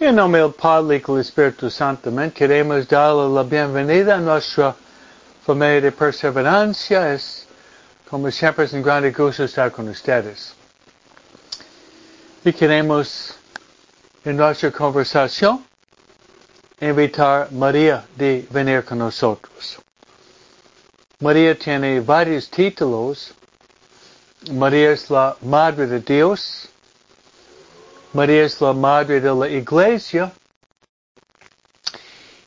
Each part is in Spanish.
En nombre del Padre y del Espíritu Santo. Queremos darle la bienvenida a nuestra familia de perseverancia. Es, como siempre, es un gran gusto estar con ustedes. Y queremos, en nuestra conversación, invitar a María de venir con nosotros. María tiene varios títulos. María es la Madre de Dios. María es la Madre de la Iglesia.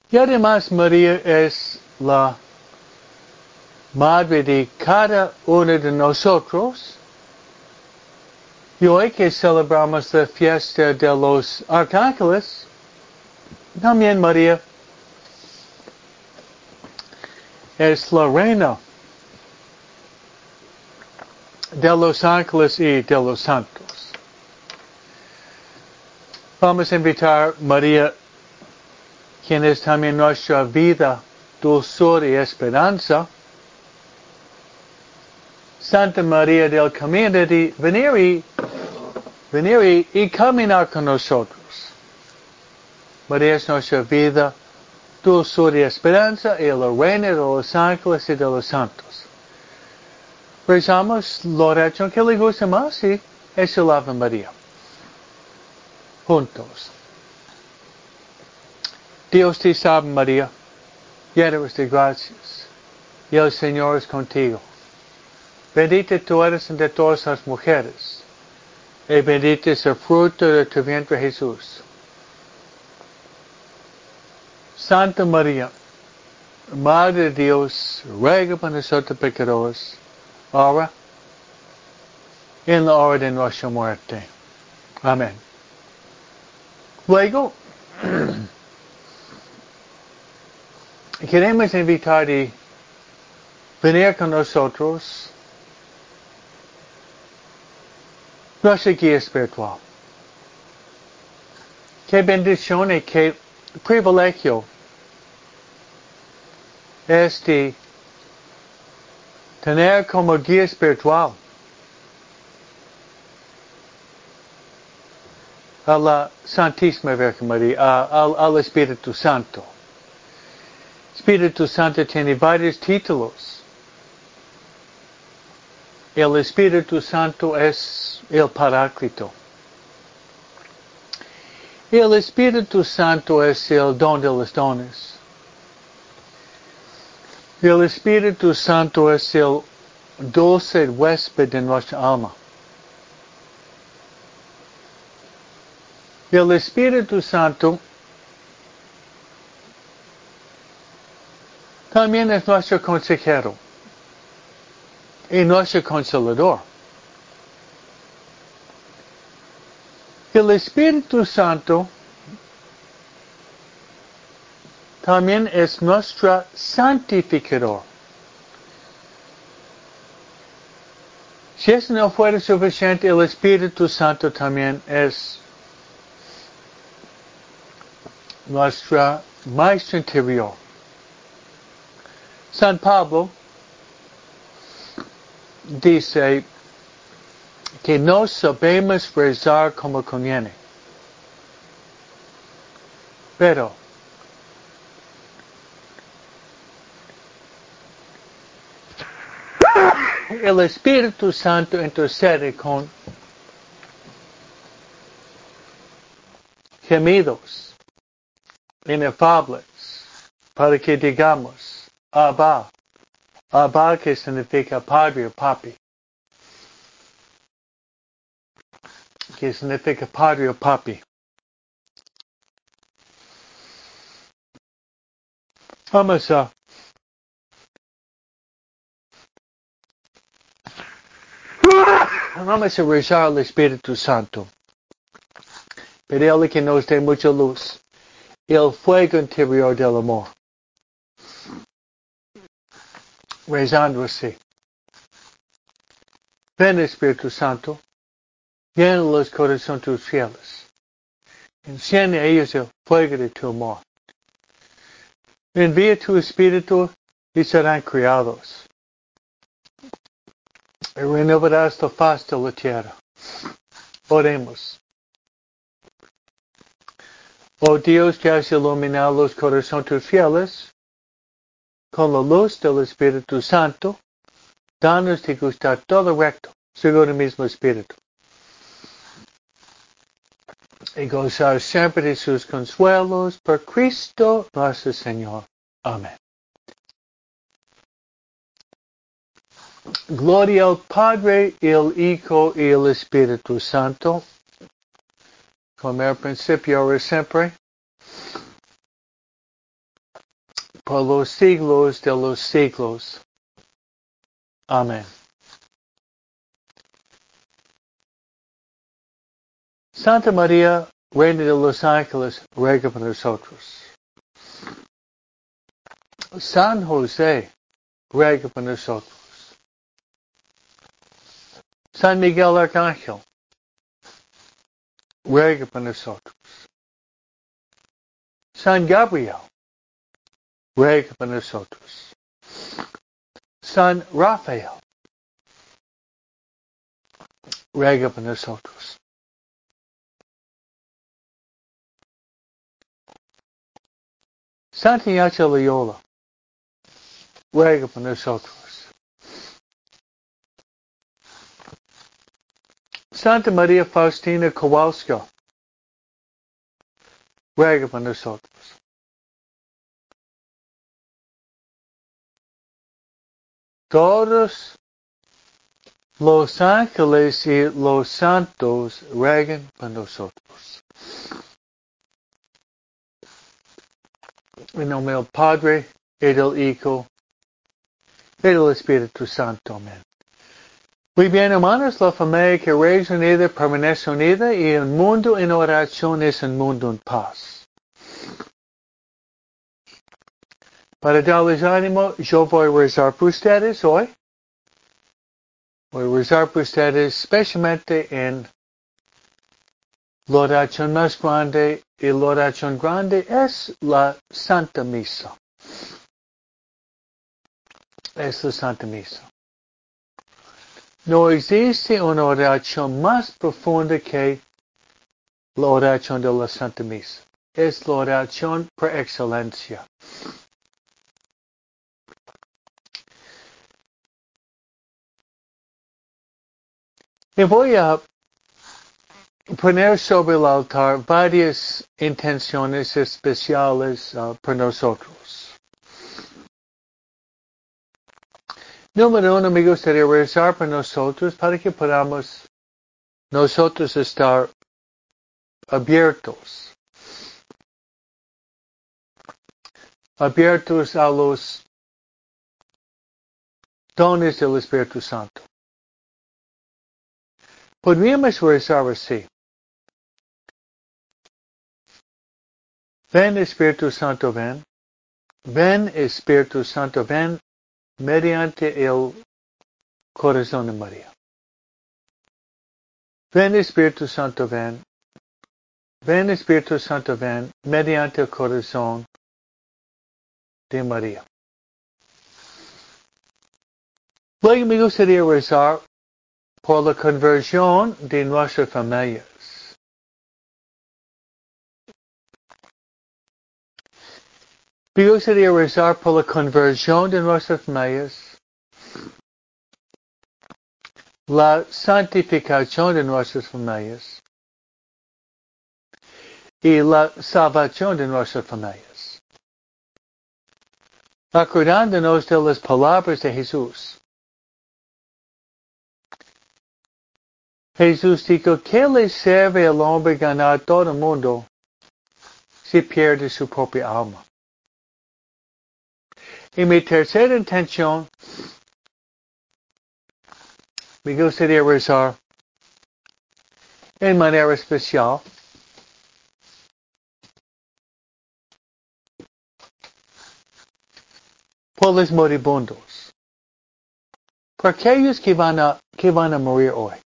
Y además María es la Madre de cada uno de nosotros. Y hoy que celebramos la fiesta de los arcángeles, también María es la reina de los ángeles y de los santos. Vamos a invitar a María, quien es también nuestra vida, dulzura y esperanza. Santa María del Camino de venir y, venir y, caminar con nosotros. María es nuestra vida, dulzura y esperanza y la reina de los ángeles y de los santos. Rezamos la oración que le gusta más y es el Ave María. Juntos. Dios te salve María, llena eres de gracias, y el Señor es contigo. Bendita tú eres entre todas las mujeres, y bendito es el fruto de tu vientre Jesús. Santa María, Madre de Dios, ruega por nosotros pecadores, ahora en la hora de nuestra muerte. Amén. Luego, queremos invitar a venir con nosotros nuestra guía espiritual. Qué bendición y qué privilegio. Es de tener como guía espiritual a la Santísima Virgen María, al, al Espíritu Santo. Espíritu Santo tiene varios títulos. El Espíritu Santo es el Paráclito. El Espíritu Santo es el don de los dones. El Espíritu Santo es el dulce huésped de nuestra alma. El Espíritu Santo también es nuestro consejero y nuestro consolador. El Espíritu Santo también es nuestro santificador. Si eso no fuera suficiente, el Espíritu Santo también es nuestra maestro interior. San Pablo dice que no sabemos rezar como conviene. Pero el Espíritu Santo intercede con gemidos inefables para que digamos Abba, Abba que significa padre o papi, que significa padre o papi. Vamos a Vamos a rezar al Espíritu Santo. Pedirle que nos dé mucha luz. El fuego interior del amor. Rezando. Ven Espíritu Santo. Llena los corazones tus fieles. Enciende a ellos el fuego de tu amor. Envía tu Espíritu y serán criados y renovarás la faz de la tierra. Oremos. Oh Dios que has iluminado los corazones fieles con la luz del Espíritu Santo, danos de gustar todo recto, según el mismo Espíritu. Y gozar siempre de sus consuelos por Cristo nuestro Señor. Amén. Gloria al Padre, el Hijo y el Espíritu Santo, como al principio, y siempre, por los siglos de los siglos. Amén. Santa María, Reina de los Ángeles, ruega por nosotros. San José, ruega por nosotros. San Miguel Arcángel, ruega por nosotros. San Gabriel, ruega por nosotros. San Rafael, ruega por nosotros. Santa Ignacio Loyola, ruega por nosotros. Santa María Faustina Kowalska, ruega por nosotros. Todos los ángeles y los santos ruegan por nosotros. En nombre del Padre, y del Hijo, y del Espíritu Santo. Amén. Muy bien, hermanos, la familia que es unida permanece unida y el mundo en oración es un mundo en paz. Para darles ánimo, yo voy a rezar por ustedes hoy. Voy a rezar por ustedes especialmente en la oración más grande y la oración grande es la Santa Misa. Es la Santa Misa. No existe una oración más profunda que la oración de la Santa Misa. Es la oración por excelencia. Y voy a poner sobre el altar varias intenciones especiales uh, por nosotros. Número uno, me gustaría rezar por nosotros para que podamos nosotros estar abiertos. Abiertos a los dones del Espíritu Santo. Podríamos rezar así. Ven Espíritu Santo, ven. Ven Espíritu Santo, ven mediante el corazón de María. Ven Espíritu Santo, ven. Ven Espíritu Santo, ven mediante el corazón de María. Luego me gustaría rezar por la conversión de nuestras familias. Me gustaría rezar por la conversión de nuestras familias, la santificación de nuestras familias y la salvación de nuestras familias. Acordándonos de las palabras de Jesús. Jesús dijo, ¿qué le sirve al hombre ganar todo el mundo si pierde su propia alma? Y mi tercera intención, me gustaría rezar en manera especial. Por los moribundos, por aquellos que van a, que van a morir hoy.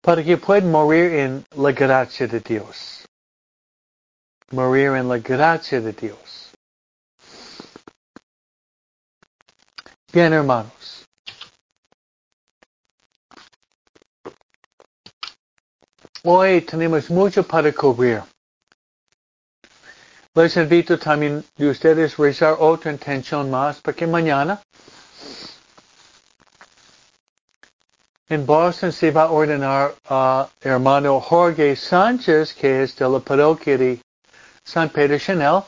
Para que puedan morir en la gracia de Dios morir en la gracia de Dios. Bien, hermanos. hoy tenemos mucho para cubrir. Les invito también de ustedes a rezar otra intención más, porque mañana en Boston se va a ordenar a hermano Jorge Sánchez, que es de la parroquia de San Pedro Chanel,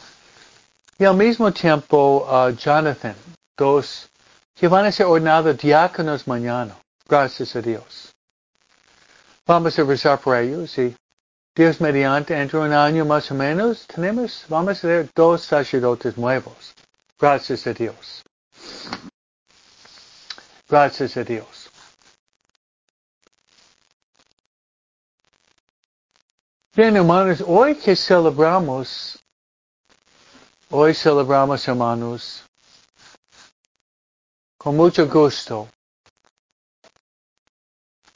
y al mismo tiempo a Jonathan, dos que van a ser ordenados diáconos mañana. Gracias a Dios. Vamos a rezar por ellos y Dios mediante, entre un año más o menos, tenemos, vamos a tener dos sacerdotes nuevos. Gracias a Dios. Gracias a Dios. Bien, hermanos, hoy que celebramos, hoy celebramos, hermanos, con mucho gusto,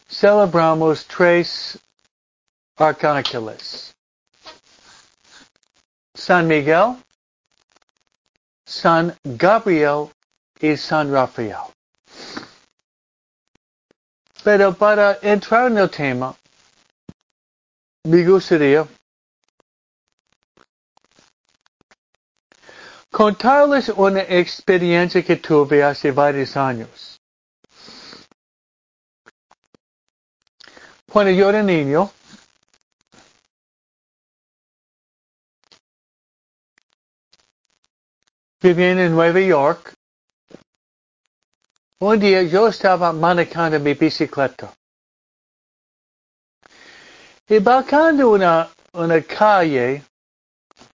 celebramos tres arcángeles. San Miguel, San Gabriel y San Rafael. Pero para entrar en el tema, me gustaría contarles una experiencia que tuve hace varios años. Cuando yo era niño, viviendo en Nueva York, un día yo estaba manejando mi bicicleta. Y bajando una, una calle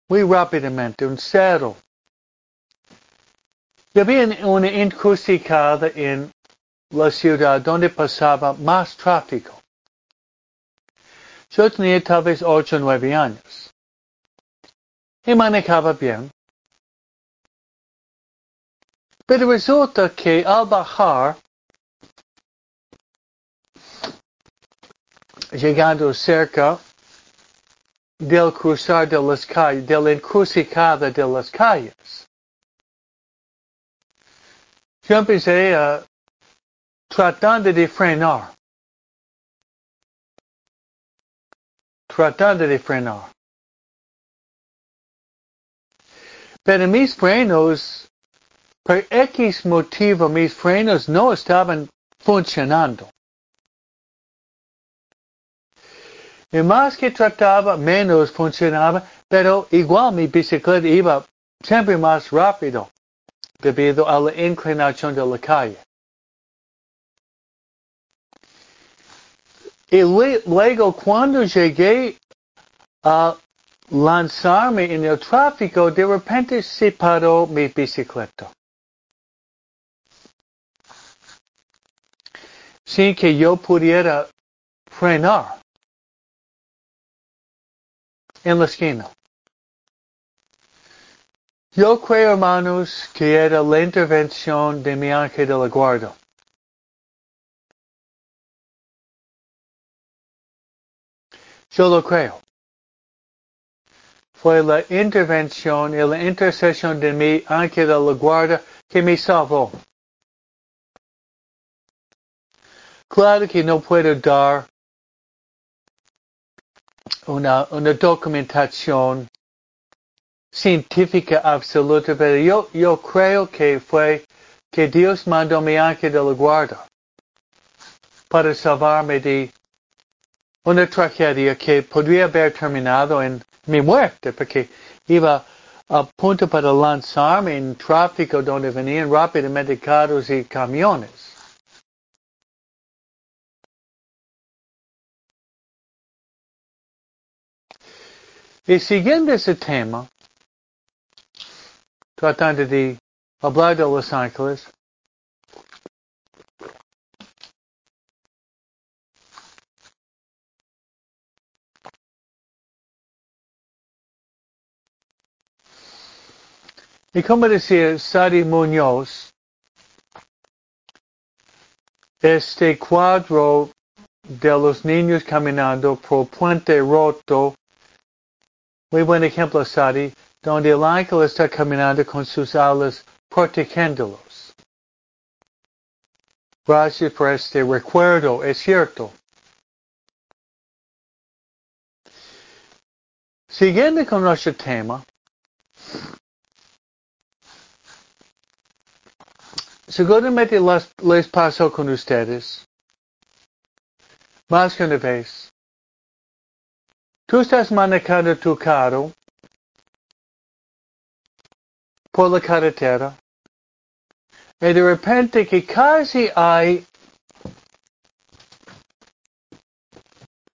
muy rápidamente, un cerro. Había una encrucijada en la ciudad donde pasaba más tráfico. Yo tenía tal vez ocho o nueve años. Y manejaba bien. Pero resulta que al bajar, llegando cerca del cruzar de las calles, de la encrucijada de las calles. Yo empecé a tratando de frenar. Tratando de frenar. Pero mis frenos, por X motivo, mis frenos no estaban funcionando. Y más que trataba, menos funcionaba, pero igual mi bicicleta iba siempre más rápido debido a la inclinación de la calle. Y luego cuando llegué a lanzarme en el tráfico, de repente se paró mi bicicleta. Sin que yo pudiera frenar en la esquina. Yo creo, hermanos, que era la intervención de mi ángel de la guarda. Yo lo creo. Fue la intervención y la intercesión de mi ángel de la guarda que me salvó. Claro que no puedo dar una, documentación científica absoluta, pero yo, yo creo que fue que Dios mandó mi ángel de la guarda para salvarme de una tragedia que podría haber terminado en mi muerte, porque iba a punto para lanzarme en tráfico donde venían rápidamente carros y camiones. Y siguiendo ese tema, tratando de hablar de Los Ángeles, Y como decía Sadi Muñoz, este cuadro de los niños caminando por puente roto muy buen ejemplo, Sadi, donde el ángel está caminando con sus alas protegiéndolos. Gracias por este recuerdo, es cierto. Siguiendo con nuestro tema, seguramente les, les pasó con ustedes más que una vez. Tú estás manejando tu carro por la carretera y de repente que casi hay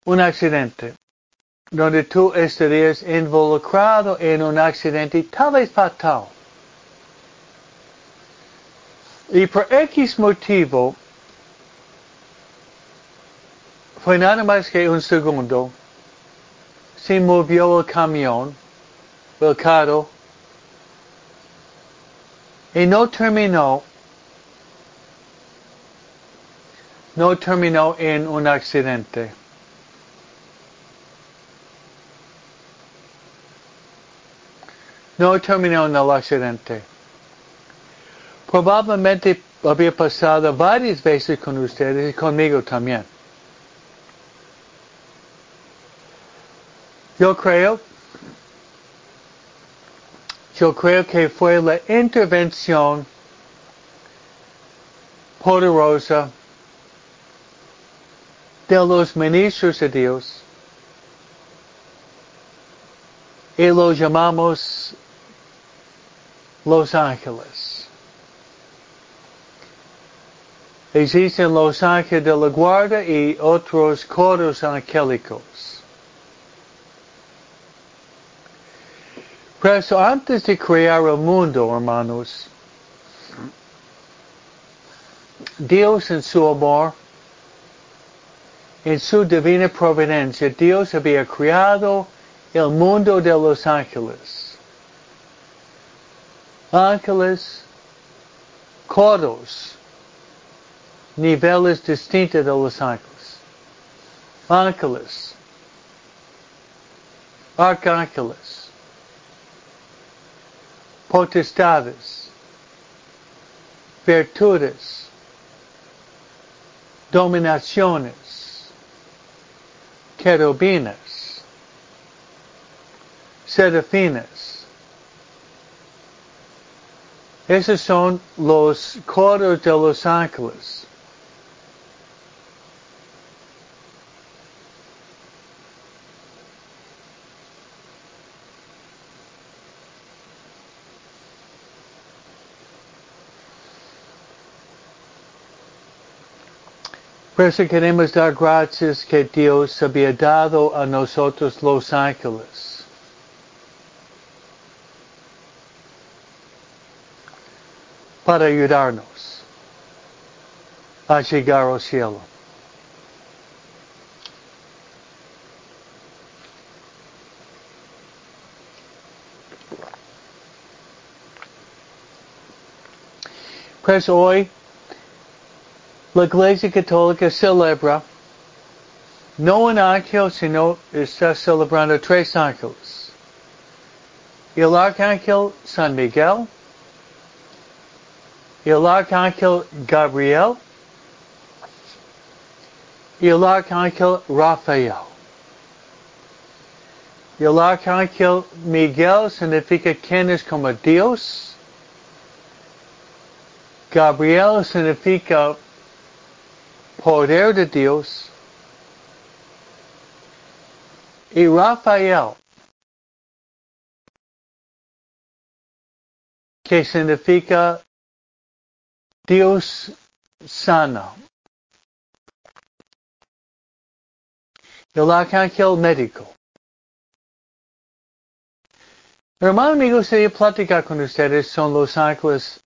un accidente donde tú estarías involucrado en un accidente tal vez fatal. Y por X motivo, fue nada más que un segundo, se movió el camión, el carro, y no terminó, no terminó en un accidente. no terminó en el accidente. Probablemente había pasado varias veces con ustedes y conmigo también. Yo creo, yo creo que fue la intervención poderosa de los ministros de Dios y lo llamamos los Ángeles. Existen los ángeles de la guarda y otros coros angélicos. Pero eso antes de crear el mundo, hermanos, Dios en su amor, en su divina providencia, Dios había creado el mundo de los ángeles ángeles, coros, niveles distintos de los ángeles. Ángeles, arcángeles, potestades, virtudes, dominaciones, querubines, serafinas, esos son los coros de los ángeles. Por queremos dar gracias que Dios había dado a nosotros los ángeles. para ayudarnos a llegar al cielo. Pues hoy la Iglesia Católica celebra no un ángel, sino está celebrando tres ángeles. El arcángel San Miguel, el arcángel Gabriel el arcángel Rafael. El arcángel Miguel significa quien es como Dios. Gabriel significa poder de Dios. Y Rafael, que significa Dios sana. El arcángel médico. Hermano, me gustaría platicar con ustedes son los ángeles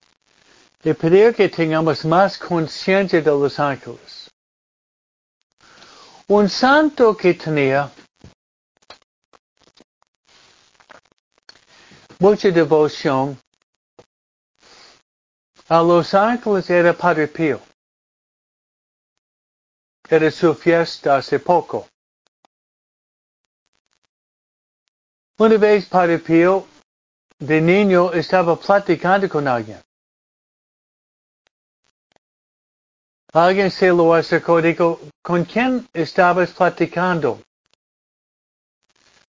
y pedir que tengamos más conciencia de los ángeles. Un santo que tenía mucha devoción a Los Ángeles era Padre Pío. Era su fiesta hace poco. Una vez Padre Pío, de niño, estaba platicando con alguien. Alguien se lo acercó y dijo, ¿con quién estabas platicando?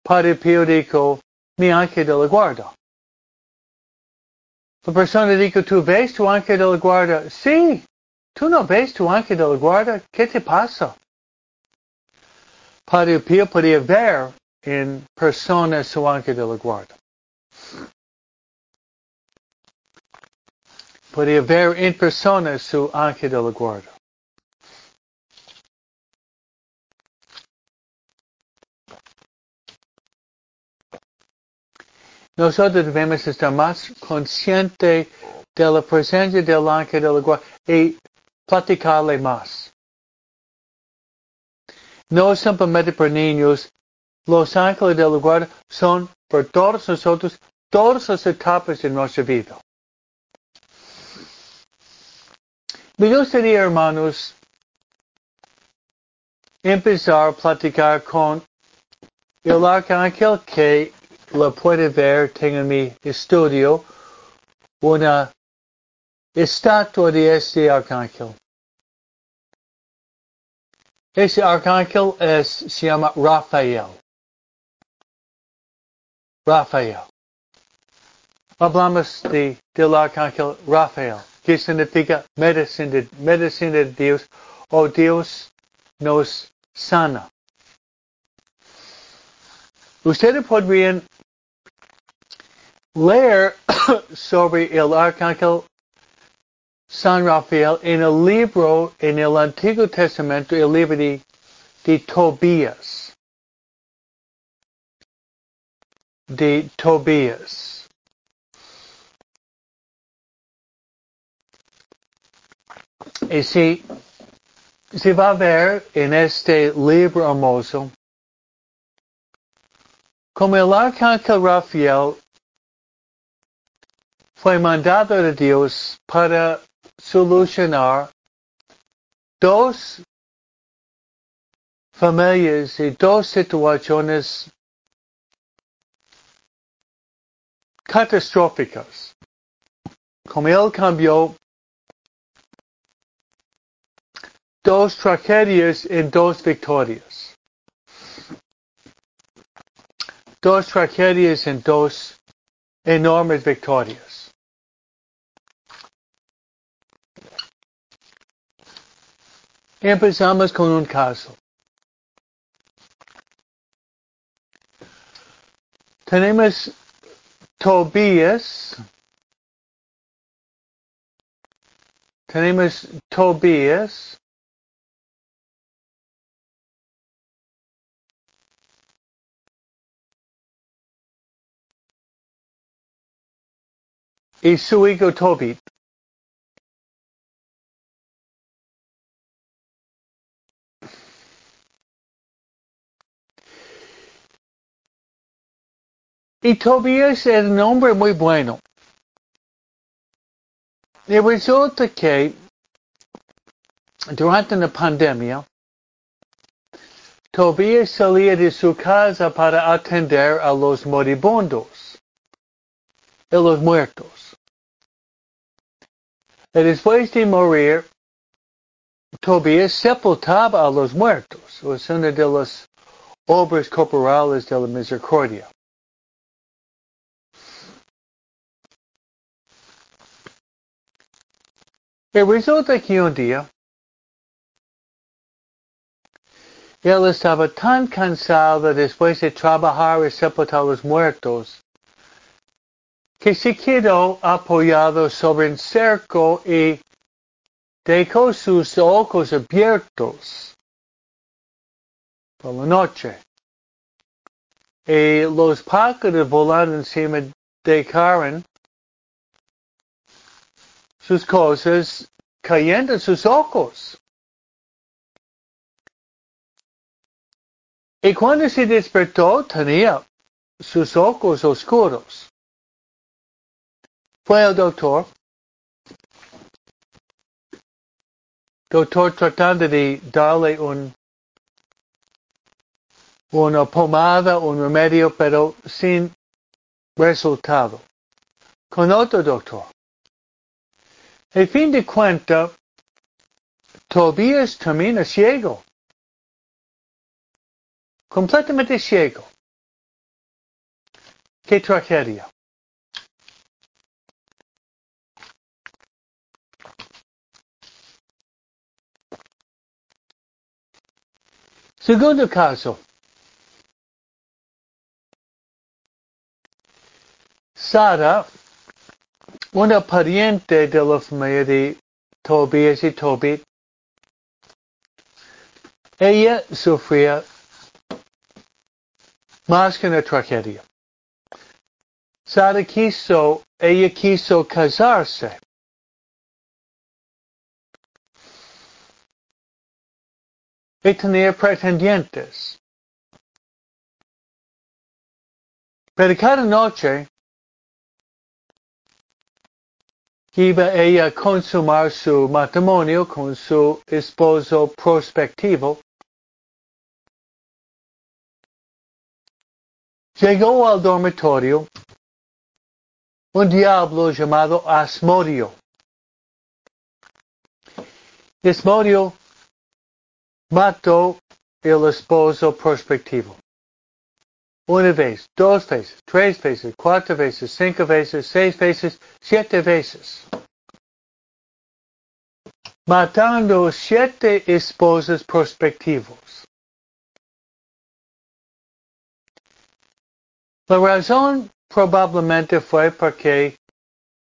Padre Pio dijo, mi ángel de la guarda. La persona dijo, ¿tú ves tu ángel de la guarda? Sí. ¿Tú no ves tu ángel de la guarda? ¿Qué te pasa? Padre Pio podía ver en persona su ángel de la guarda. Podía ver en persona su ángel de la guarda. Nosotros debemos estar más conscientes de la presencia del ángel de la guarda y platicarle más. No simplemente para niños, los ángeles de la guarda son por todos nosotros, todas las etapas de nuestra vida. Me gustaría, hermanos, empezar a platicar con el arcángel que lo puede ver, tengo en mi estudio una estatua de este arcángel. Ese arcángel es, se llama Rafael. Rafael. Hablamos de, del arcángel Rafael, que significa medicina de, medicina de Dios o Dios nos sana. Ustedes podrían leer sobre el arcángel San Rafael en el libro, en el Antiguo Testamento, el libro de, de Tobías. De Tobías. Y si se va a ver en este libro hermoso, como el arcángel Rafael fue mandado de Dios para solucionar dos familias y dos situaciones catastróficas. Como él cambió dos tragedias en dos victorias. Dos tragedias en dos enormes victorias. Empezamos con un caso. Tenemos Tobías. Tenemos Tobías. Y su hijo Tobit. Y Tobías era un hombre muy bueno. Y resulta que durante la pandemia, Tobías salía de su casa para atender a los moribundos y los muertos. Después de morir, Tobías sepultaba a los muertos. Es una de las obras corporales de la misericordia. Y resulta que un día él estaba tan cansado después de trabajar y sepultar a los muertos que se quedó apoyado sobre un cerco y dejó sus ojos abiertos por la noche. Y los pájaros volando encima dejaron sus cosas cayendo en sus ojos. Y cuando se despertó tenía sus ojos oscuros. Fue el doctor. Doctor tratando de darle un, una pomada, un remedio, pero sin resultado. Con otro doctor. En fin de cuentas, Tobías termina ciego. Completamente ciego. qué tragedia. Segundo caso. Sara, una pariente de la familia de Tobías y Tobit, ella sufría más que una tragedia. Sara quiso, ella quiso casarse. Y tenía pretendientes. Pero cada noche iba ella a consumar su matrimonio con su esposo prospectivo. Llegó al dormitorio un diablo llamado Asmodio. Asmodio mató el esposo prospectivo. Una vez, dos veces, tres veces, cuatro veces, cinco veces, seis veces, siete veces. Matando siete esposos prospectivos. La razón probablemente fue porque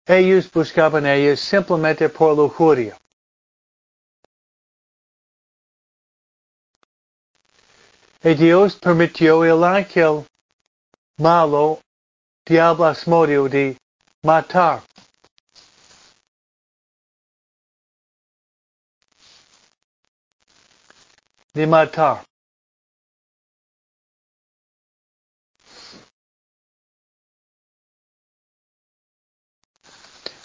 ellos buscaban a ellos simplemente por lujuria. Y Dios permitió el ángel malo, diablo Asmodio, de matar. De matar.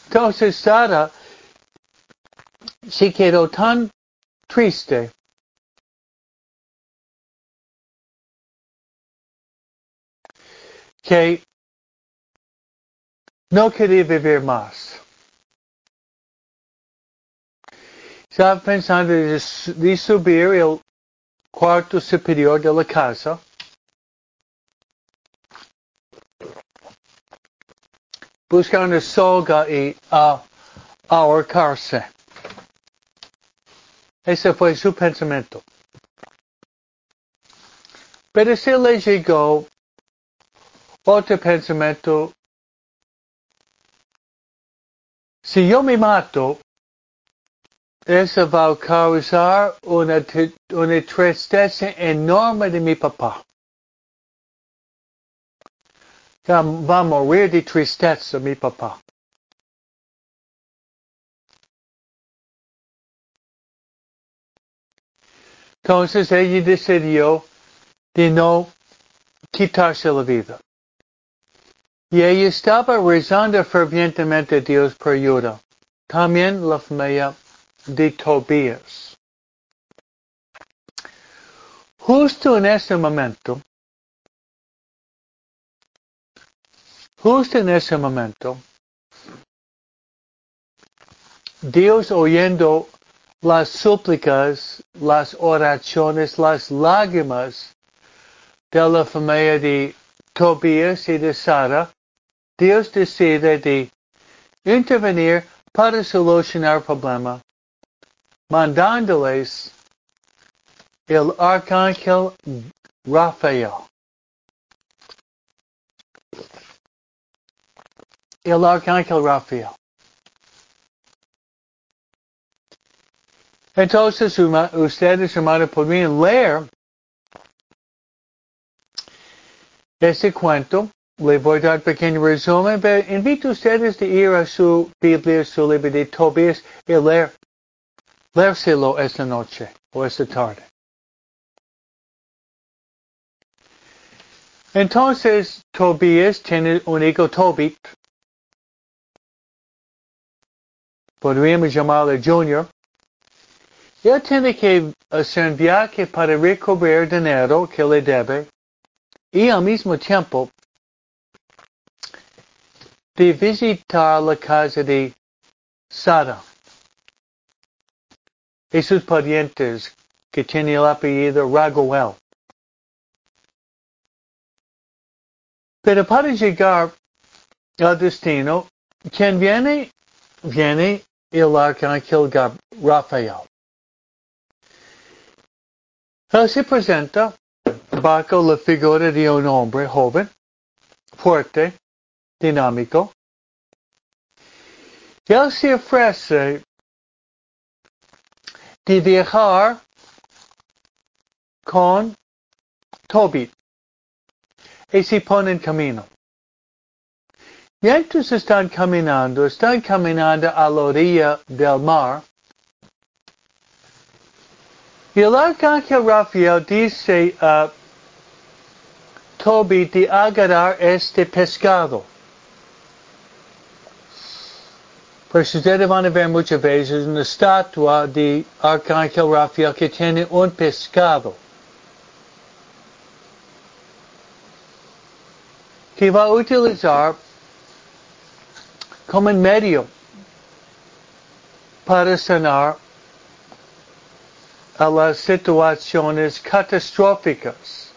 Entonces Sara se quedó tan triste que no quería vivir más. Estaba pensando de, de subir el cuarto superior de la casa. Buscar una soga y uh, ahorcarse. Ese fue su pensamiento. Pero se le llegó otro pensamiento. Si yo me mato, eso va a causar una, una tristeza enorme de mi papá. Va a morir de tristeza mi papá. Entonces ella decidió de no quitarse la vida. Y ella estaba rezando fervientemente Dios por ayuda. También la familia de Tobías. Justo en ese momento, justo en ese momento, Dios oyendo las súplicas, las oraciones, las lágrimas de la familia de Tobías y de Sara, Dios decide de intervenir para solucionar el problema, mandándoles el arcángel Rafael. El arcángel Rafael. Entonces ustedes, hermanos, podrían leer ese cuento le voy a dar pequeño resumen, pero invito a ustedes de ir a su Biblia, su libro de Tobías y leer, leérselo esta noche o esta tarde. Entonces, Tobías tiene un hijo Tobit. Podríamos llamarle Junior. Él tiene que hacer un viaje para recobrar dinero que le debe y al mismo tiempo de visitar la casa de Sara y sus parientes que tiene el apellido Raguel. Pero para llegar al destino, quien viene, viene el arcángel Rafael. Él se presenta bajo la figura de un hombre joven, fuerte, dinámico. Él se ofrece de viajar con Tobit y se pone en camino. Mientras están caminando, están caminando a la orilla del mar. Y el arcángel Rafael dice a Toby de agarrar este pescado. Pues ustedes van a ver muchas veces una estatua de arcángel Rafael que tiene un pescado. Que va a utilizar como medio para sanar a las situaciones catastróficas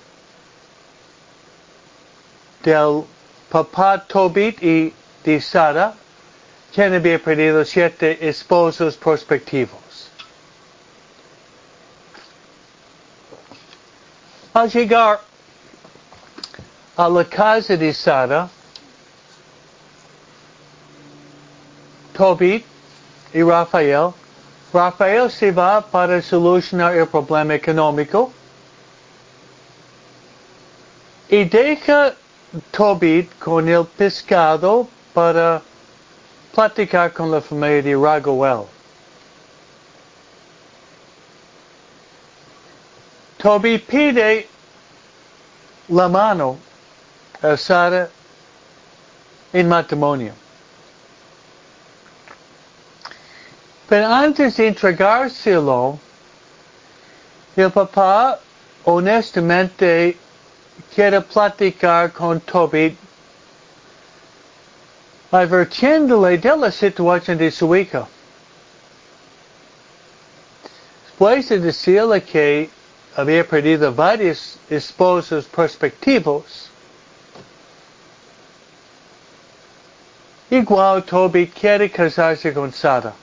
del papá Tobit y de Sara, quien había perdido siete esposos prospectivos. Al llegar a la casa de Sara, Tobit y Rafael. Rafael se va para solucionar el problema económico y deja Tobit con el pescado para platicar con la familia de Raguel. Tobit pide la mano a Sara en matrimonio. Pero antes de entregárselo, el papá honestamente quiere platicar con Toby advirtiéndole de la situación de su hija. Después de decirle que había perdido varios esposos prospectivos, igual Toby quiere casarse con Sara.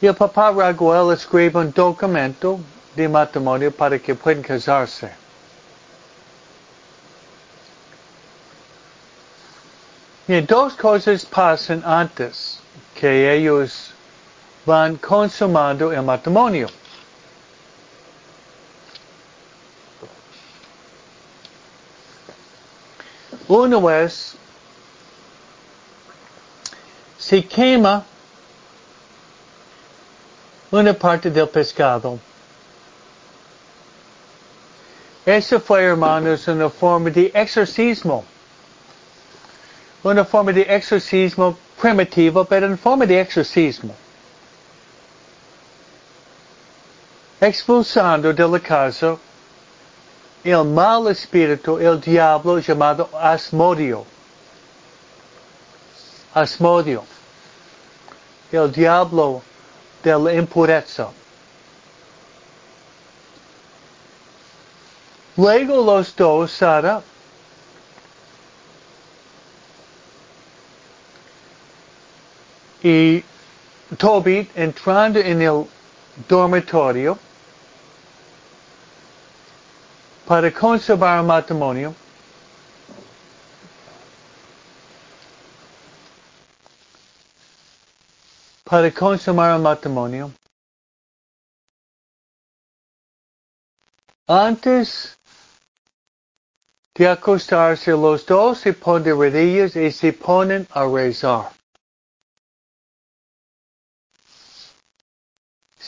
Y el papá Raguel escribe un documento de matrimonio para que puedan casarse. Y dos cosas pasan antes que ellos van consumando el matrimonio. Uno es, se quema una parte del pescado. Eso fue, hermanos, una forma de exorcismo. Una forma de exorcismo primitivo, pero en forma de exorcismo. Expulsando de la casa el mal espíritu, el diablo llamado Asmodio. Asmodio. El diablo de la impureza. Luego los dos, Sara, y Toby entrando en el dormitorio para conservar el matrimonio, para consumar el matrimonio. Antes de acostarse los dos se ponen de rodillas y se ponen a rezar.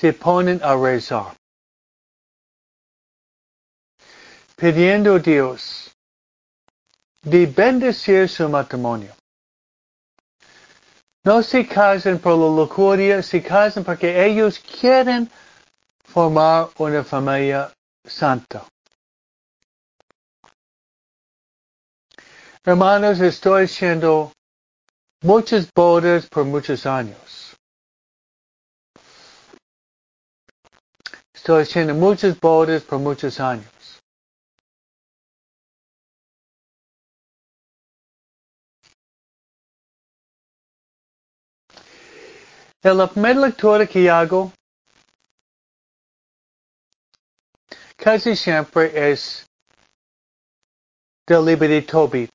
Se ponen a rezar. Pidiendo a Dios de bendecir su matrimonio. No se casan por la lujuria, se casan porque ellos quieren formar una familia santa. Hermanos, estoy haciendo muchas bodas por muchos años. estoy haciendo muchas bodas por muchos años. En la primera que hago, casi siempre es del libro de Tobit,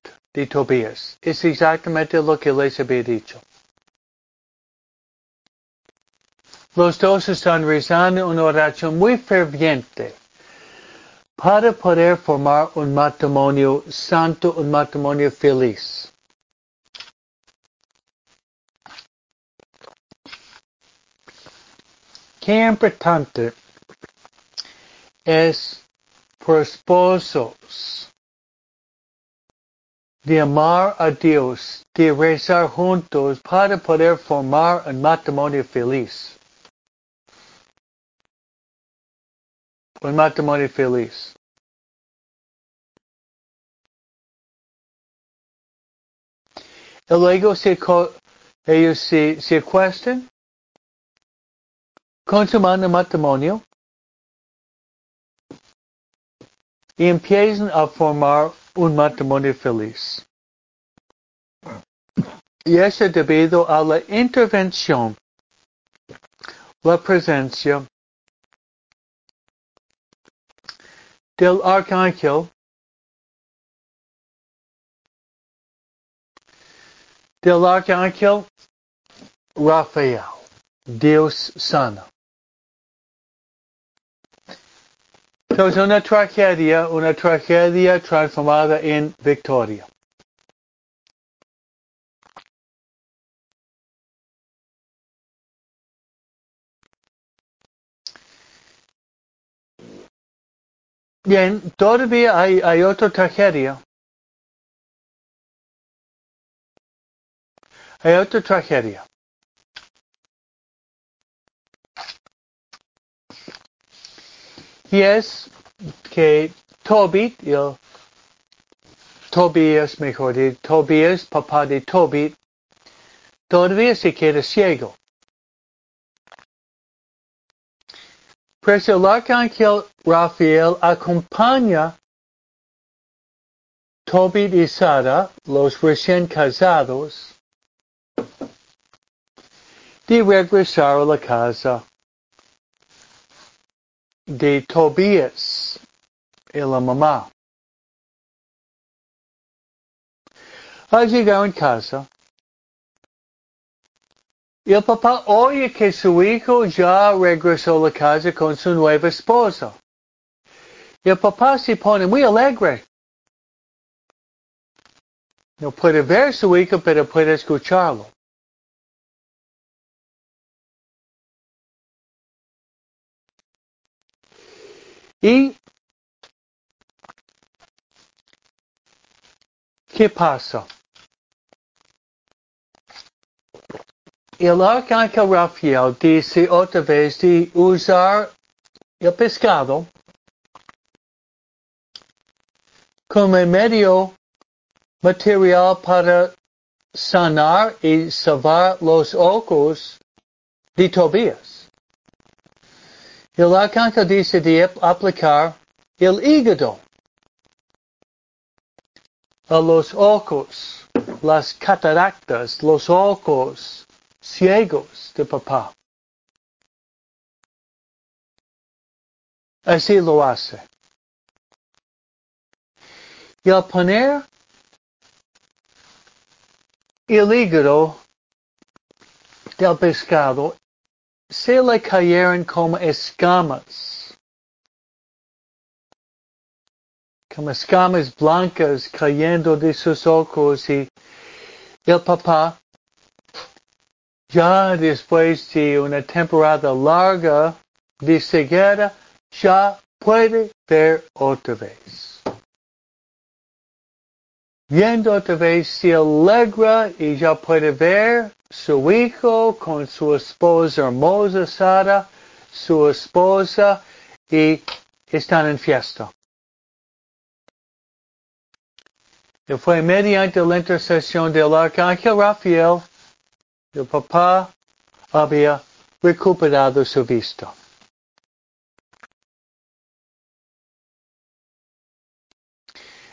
Tobías. Es exactamente lo que les había dicho. Los dos están rezando una oración muy ferviente para poder formar un matrimonio santo, un matrimonio feliz. Qué importante es por esposos de amar a Dios, de rezar juntos para poder formar un matrimonio feliz. Un matrimonio feliz. Y luego se, ellos se, se acuestan consuman el matrimonio y empiezan a formar un matrimonio feliz. Y eso debido a la intervención, la presencia del arcángel del arcángel Rafael, Dios sana. Entonces una tragedia, una tragedia transformada en victoria. Bien, todavía hay, hay otra tragedia. Hay otra tragedia. Y es que Tobit, el Tobías, mejor dicho, Tobías, papá de Tobit, todavía se queda ciego. Pues el arcángel Rafael acompaña Tobit y Sara, los recién casados, de regresar a la casa de Tobías y la mamá. Al llegar en casa, el papá oye que su hijo ya regresó a la casa con su nueva esposa. El papá se pone muy alegre. No puede ver su hijo, pero puede escucharlo. ¿Y qué pasa? El arcángel Rafael dice otra vez de usar el pescado como medio material para sanar y salvar los ojos de Tobías. El arcángel dice de aplicar el hígado a los ojos, las cataractas, los ojos ciegos de papá. Así lo hace. Y al poner el hígado del pescado se le cayeron como escamas, como escamas blancas cayendo de sus ojos y el papá, ya después de una temporada larga de ceguera, ya puede ver otra vez. Viendo otra vez se alegra y ya puede ver su hijo con su esposa hermosa Sara, su esposa, y están en fiesta. Y fue mediante la intercesión del arcángel Rafael, el papá había recuperado su vista.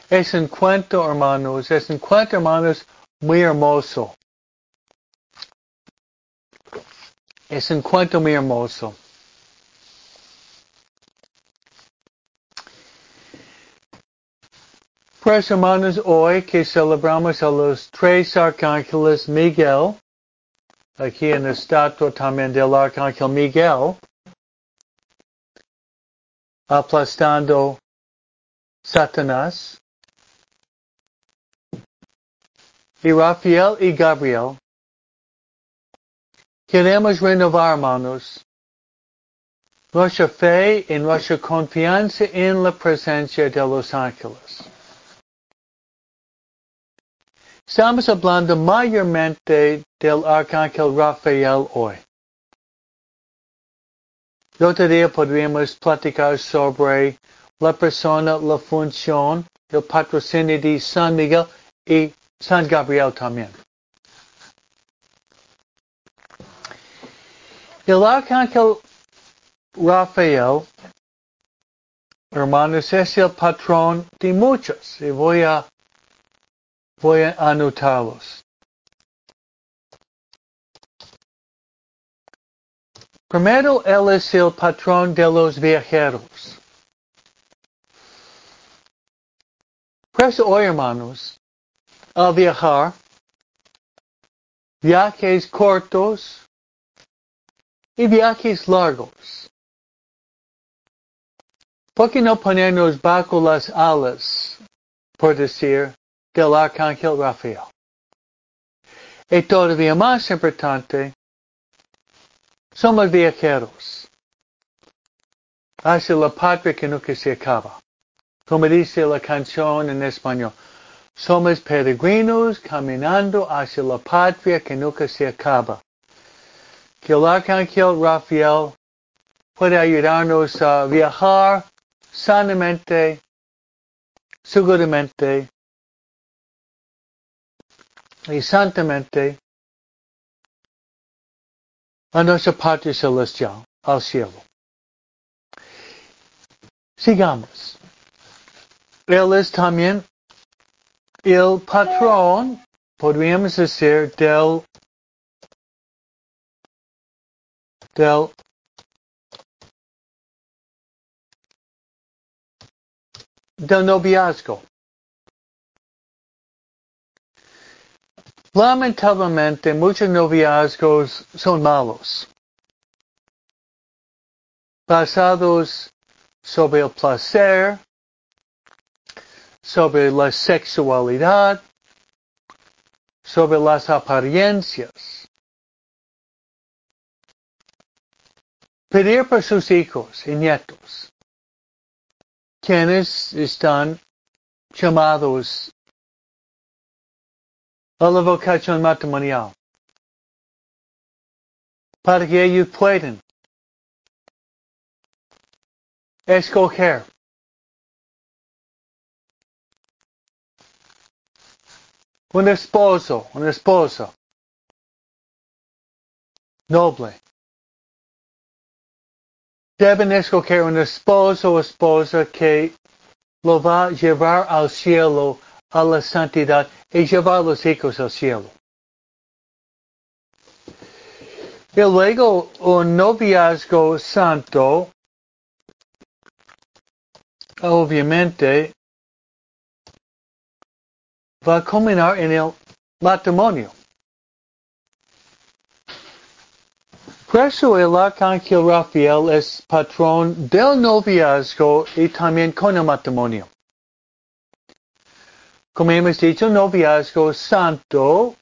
Es un cuento, hermanos, es un cuento, hermanos, muy hermoso. Es un cuento muy hermoso. Pues hermanos, hoy que celebramos a los tres arcángeles Miguel, aquí en la estatua también del arcángel Miguel, aplastando Satanás, y Rafael y Gabriel, queremos renovar, hermanos, nuestra fe y nuestra confianza en la presencia de los ángeles. Estamos hablando mayormente del arcángel Rafael hoy. Y otro día podríamos platicar sobre la persona, la función, el patrocinio de San Miguel y San Gabriel también. El arcángel Rafael, hermanos, es el patrón de muchos. Y voy a Voy a anotarlos. Primero, Él es el patrón de los viajeros. Pues hoy, hermanos, al viajar, viajes cortos y viajes largos. ¿Por qué no ponernos bajo las alas, por decir, del arcángel Rafael. Y todavía más importante, somos viajeros hacia la patria que nunca se acaba. Como dice la canción en español, somos peregrinos caminando hacia la patria que nunca se acaba. Que el arcángel Rafael puede ayudarnos a viajar sanamente, seguramente, y santamente a nuestra patria celestial, al cielo. Sigamos. Él es también el patrón, podríamos decir, del, del del noviazgo. Lamentablemente muchos noviazgos son malos, basados sobre el placer, sobre la sexualidad, sobre las apariencias. Pedir por sus hijos y nietos, quienes están llamados la vocación matrimonial. Para que ellos puedan escoger un esposo, una esposa noble. Deben escoger un esposo o esposa que lo va a llevar al cielo a la santidad y llevar a los hijos al cielo. Y luego un noviazgo santo, obviamente, va a culminar en el matrimonio. Por eso el arcángel Rafael es patrón del noviazgo y también con el matrimonio. Como hemos dicho, noviazgo santo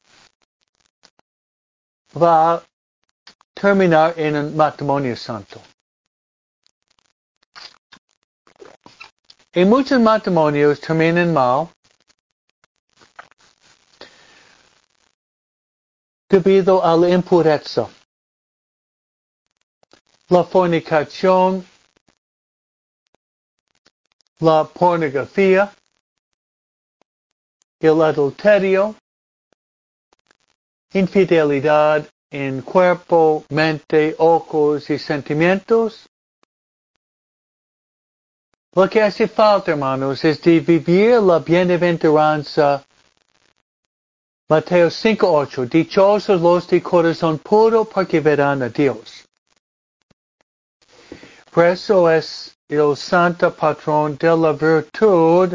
va a terminar en un matrimonio santo. Y muchos matrimonios terminan mal debido a la impureza, la fornicación, la pornografía, el adulterio, infidelidad en cuerpo, mente, ojos y sentimientos. Lo que hace falta, hermanos, es de vivir la bienaventuranza Mateo 5.8. Dichosos los de corazón puro porque verán a Dios. Por eso es el santo patrón de la virtud.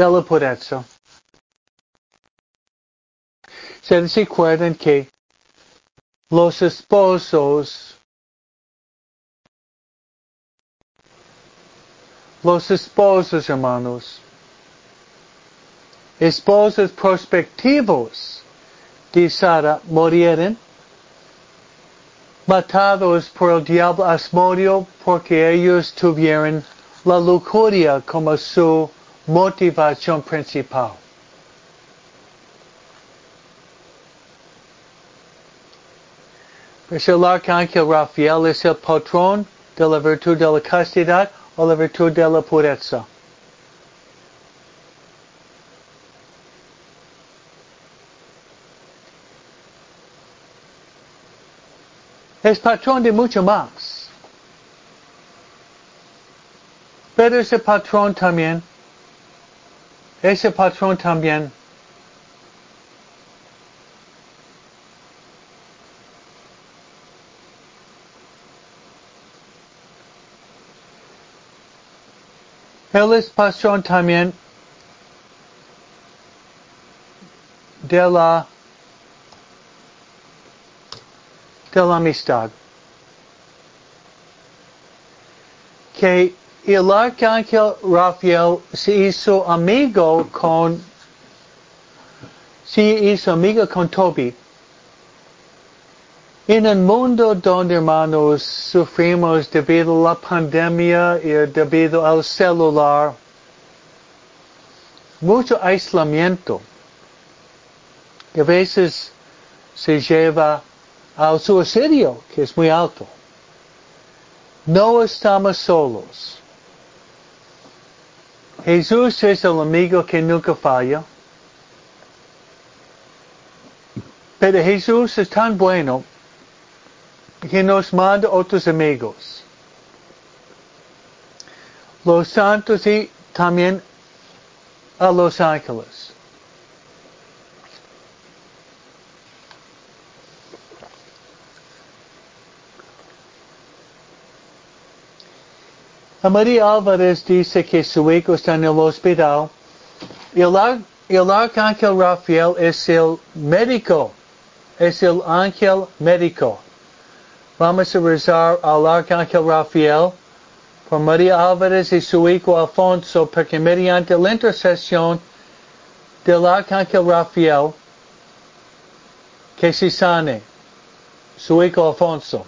De la pureza. Se recuerdan que los esposos los esposos, hermanos, esposos prospectivos de Sara murieron matados por el diablo Asmodio porque ellos tuvieron la lujuria como su motivación principal. Pues el arcángel Rafael es el patrón de la virtud de la castidad o la virtud de la pureza. Es patrón de mucho más. Pero ese patrón también, ese patrón también Él es patrón también de la de la amistad. Que el arcángel Rafael se hizo amigo con se hizo amigo con Toby. En un mundo donde, hermanos, sufrimos debido a la pandemia y debido al celular, mucho aislamiento, que a veces se lleva al suicidio, que es muy alto. No estamos solos. Jesús es el amigo que nunca falla. Pero Jesús es tan bueno que nos manda otros amigos. Los santos y también a los ángeles. María Álvarez dice que su hijo está en el hospital. El, el arcángel Rafael es el médico. Es el ángel médico. Vamos a rezar al Arcángel Rafael por María Álvarez y su hijo Alfonso, porque mediante la intercesión del Arcángel Rafael, que se sane su hijo Alfonso.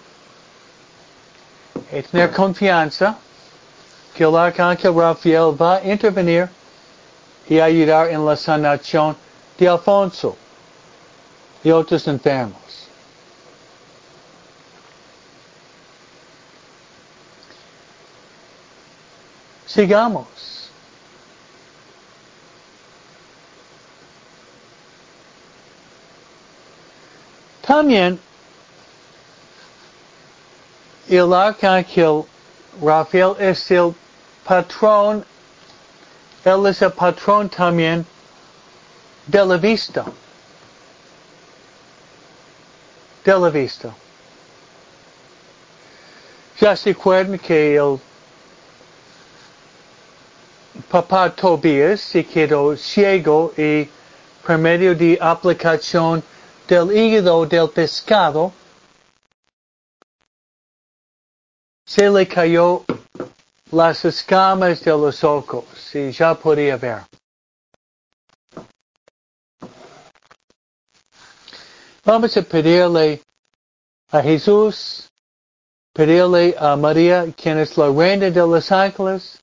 Y tener confianza que el Arcángel Rafael va a intervenir y ayudar en la sanación de Alfonso y otros enfermos. Sigamos. También el arcángel Rafael es el patrón, él es el patrón también de la vista. De la vista. Ya se acuerdan que el papá Tobias se quedó ciego y por medio de aplicación del hígado del pescado se le cayó las escamas de los ojos y ya podía ver. Vamos a pedirle a Jesús, pedirle a María, quien es la reina de los ángeles,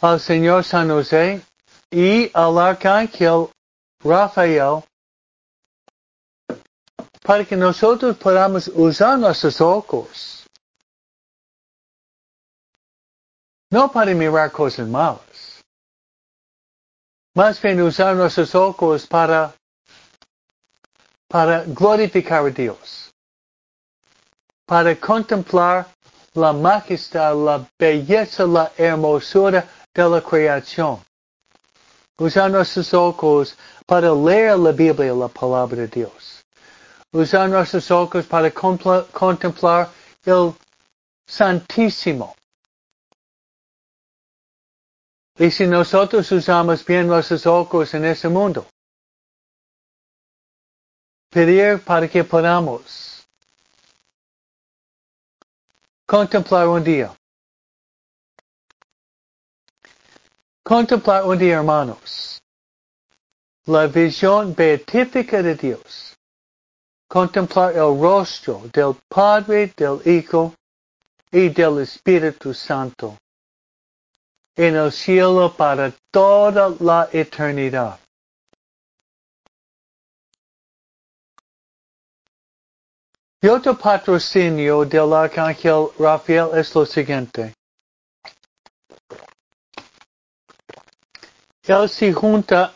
al Señor San José y al Arcángel Rafael para que nosotros podamos usar nuestros ojos. No para mirar cosas malas. Más bien usar nuestros ojos para, para glorificar a Dios. Para contemplar la majestad, la belleza, la hermosura de la creación. Usar nuestros ojos para leer la Biblia, la palabra de Dios. Usar nuestros ojos para contemplar el Santísimo. Y si nosotros usamos bien nuestros ojos en ese mundo, pedir para que podamos contemplar un día. Contemplar un día, hermanos, la visión beatífica de Dios. Contemplar el rostro del Padre, del Hijo y del Espíritu Santo en el cielo para toda la eternidad. Y otro patrocinio del arcángel Rafael es lo siguiente. Él se junta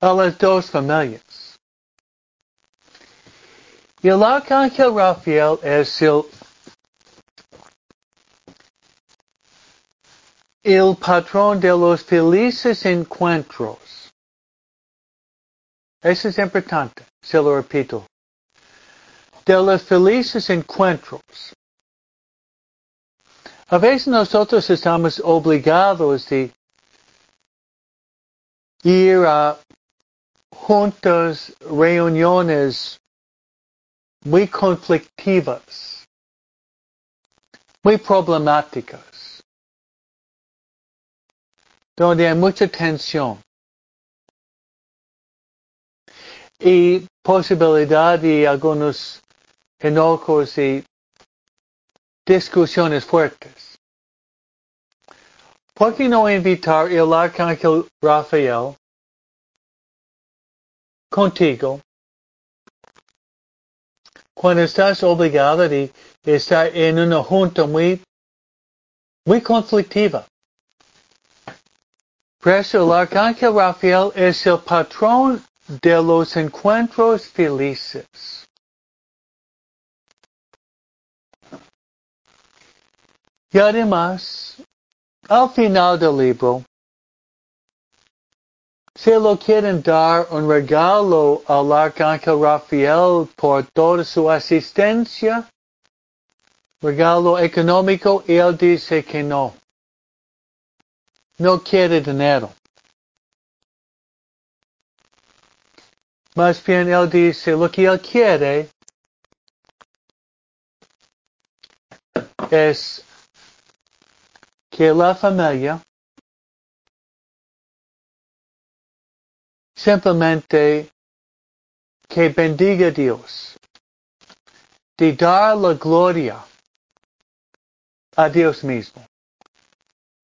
a las dos familias. Y el arcángel Rafael es el, el patrón de los felices encuentros. Eso es importante, se lo repito. De los felices encuentros. A veces nosotros estamos obligados de ir a juntas, reuniones muy conflictivas, muy problemáticas, donde hay mucha tensión y posibilidad de algunos enojos y discusiones fuertes. ¿Por qué no invitar el arcángel Rafael contigo cuando estás obligado a estar en una junta muy, muy conflictiva? Por eso el arcángel Rafael es el patrón de los encuentros felices. Y además, al final del libro, se lo quieren dar un regalo al arcángel Rafael por toda su asistencia, regalo económico, y él dice que no. No quiere dinero. Más bien él dice lo que él quiere es que la familia simplemente que bendiga a Dios, de dar la gloria a Dios mismo.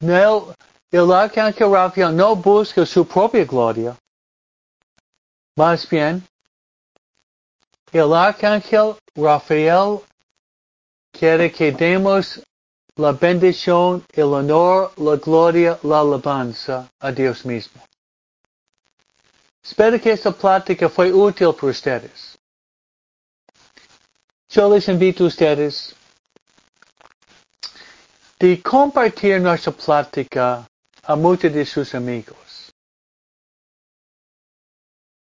No, el arcángel Rafael no busca su propia gloria, más bien, el arcángel Rafael quiere que demos la bendición, el honor, la gloria, la alabanza a Dios mismo. Espero que esta plática fue útil para ustedes. Yo les invito a ustedes de compartir nuestra plática a muchos de sus amigos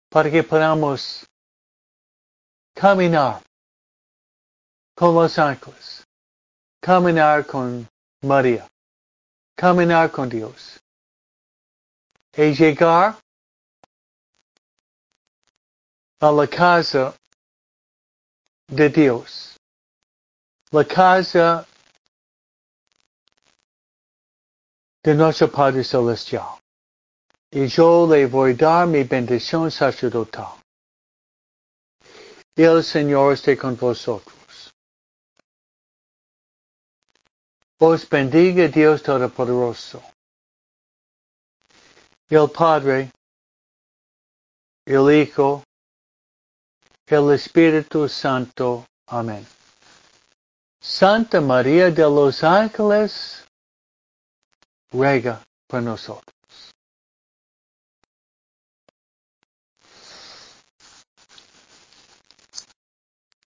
para que podamos caminar con los ángeles caminar con María, caminar con Dios y llegar a la casa de Dios, la casa de nuestro Padre Celestial. Y yo le voy a dar mi bendición sacerdotal. El Señor esté con vosotros. Os bendiga Dios Todopoderoso, el Padre, el Hijo, el Espíritu Santo. Amén. Santa María de los Ángeles, ruega por nosotros.